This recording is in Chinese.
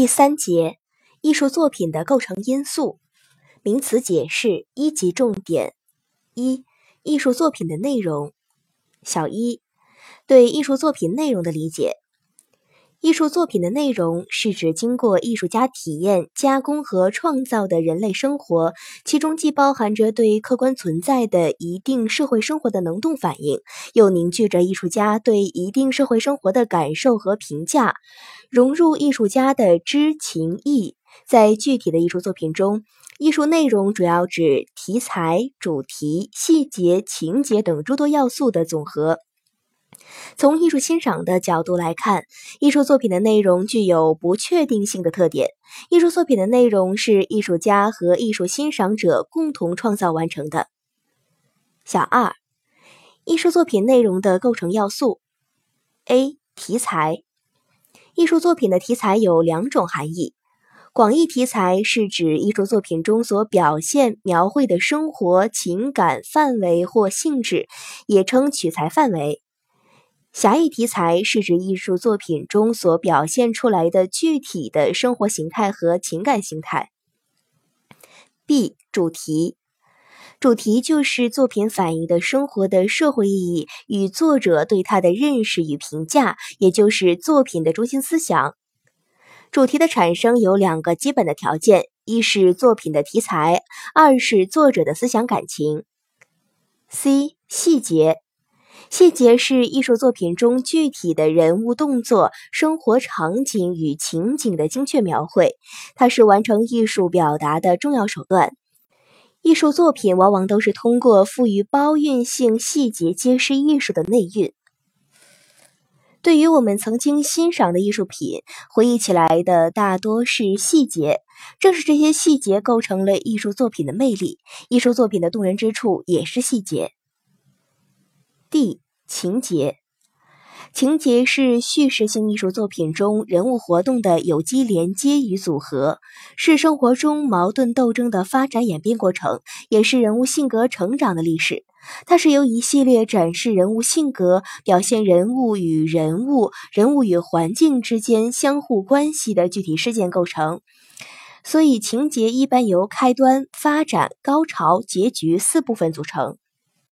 第三节，艺术作品的构成因素。名词解释一级重点：一、艺术作品的内容。小一、对艺术作品内容的理解。艺术作品的内容是指经过艺术家体验、加工和创造的人类生活，其中既包含着对客观存在的一定社会生活的能动反应，又凝聚着艺术家对一定社会生活的感受和评价，融入艺术家的知情意。在具体的艺术作品中，艺术内容主要指题材、主题、细节、情节等诸多要素的总和。从艺术欣赏的角度来看，艺术作品的内容具有不确定性的特点。艺术作品的内容是艺术家和艺术欣赏者共同创造完成的。小二，艺术作品内容的构成要素。A. 题材。艺术作品的题材有两种含义：广义题材是指艺术作品中所表现、描绘的生活、情感范围或性质，也称取材范围。狭义题材是指艺术作品中所表现出来的具体的生活形态和情感形态。B 主题，主题就是作品反映的生活的社会意义与作者对它的认识与评价，也就是作品的中心思想。主题的产生有两个基本的条件：一是作品的题材，二是作者的思想感情。C 细节。细节是艺术作品中具体的人物动作、生活场景与情景的精确描绘，它是完成艺术表达的重要手段。艺术作品往往都是通过赋予包蕴性细节揭示艺术的内蕴。对于我们曾经欣赏的艺术品，回忆起来的大多是细节，正是这些细节构成了艺术作品的魅力。艺术作品的动人之处也是细节。D 情节，情节是叙事性艺术作品中人物活动的有机连接与组合，是生活中矛盾斗争的发展演变过程，也是人物性格成长的历史。它是由一系列展示人物性格、表现人物与人物、人物与环境之间相互关系的具体事件构成。所以，情节一般由开端、发展、高潮、结局四部分组成。